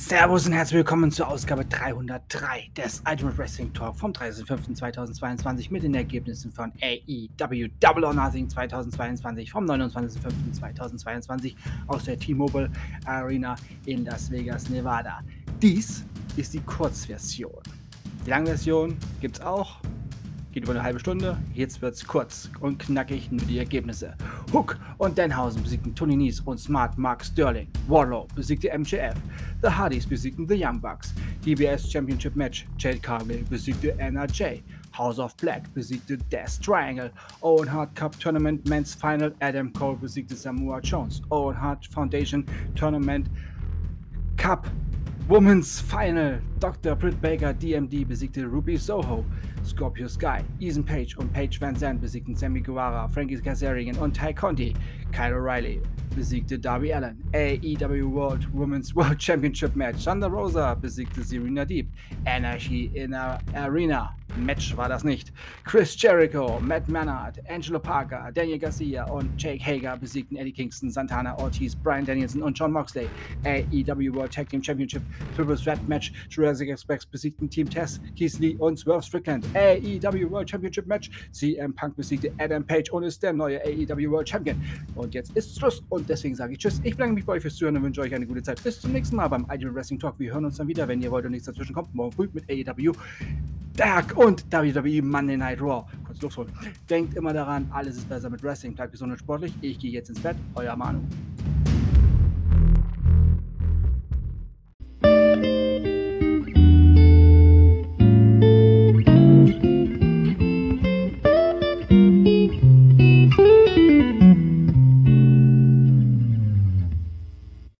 Servus und herzlich willkommen zur Ausgabe 303 des Ultimate Wrestling Talk vom 30.05.2022 mit den Ergebnissen von AEW Double or Nothing 2022 vom 29.05.2022 aus der T-Mobile Arena in Las Vegas, Nevada. Dies ist die Kurzversion. Die Langversion gibt es auch Geht über eine halbe Stunde. Jetzt wird's kurz und knackig nur die Ergebnisse. Hook und Denhausen besiegten Tony Nies und Smart Mark Sterling. Warlow besiegte MJF. The Hardys besiegten The Young Bucks. DBS Championship Match. Jade Cargill besiegte NRJ. House of Black besiegte Death Triangle. Owen Hart Cup Tournament Men's Final. Adam Cole besiegte Samoa Jones. Owen Hart Foundation Tournament Cup Women's Final. Dr. Britt Baker DMD besiegte Ruby Soho. Scorpio Sky, Ethan Page und Paige Van Zandt besiegten Sammy Guevara, Frankie Kazarian und Ty Conti. Kyle O'Reilly besiegte Darby Allen. AEW World Women's World Championship Match. Thunder Rosa besiegte Serena Deep. Anarchy in a Arena. Match war das nicht. Chris Jericho, Matt Mannard, Angelo Parker, Daniel Garcia und Jake Hager besiegten Eddie Kingston, Santana Ortiz, Brian Danielson und John Moxley. AEW World Tag Team Championship Triple Threat Match. Jurassic Express besiegten Team Tess, Keith Lee und Swerve Strickland. AEW World Championship Match. CM Punk besiegte Adam Page und ist der neue AEW World Champion. Und jetzt ist Schluss und deswegen sage ich Tschüss. Ich bedanke mich bei euch fürs Zuhören und wünsche euch eine gute Zeit. Bis zum nächsten Mal beim Ideal Wrestling Talk. Wir hören uns dann wieder, wenn ihr wollt und nichts dazwischen kommt. Morgen früh mit AEW. Dark und WWE Monday Night Raw. Kurz Luft holen. Denkt immer daran, alles ist besser mit Wrestling. Bleibt gesund und sportlich. Ich gehe jetzt ins Bett. Euer Manu.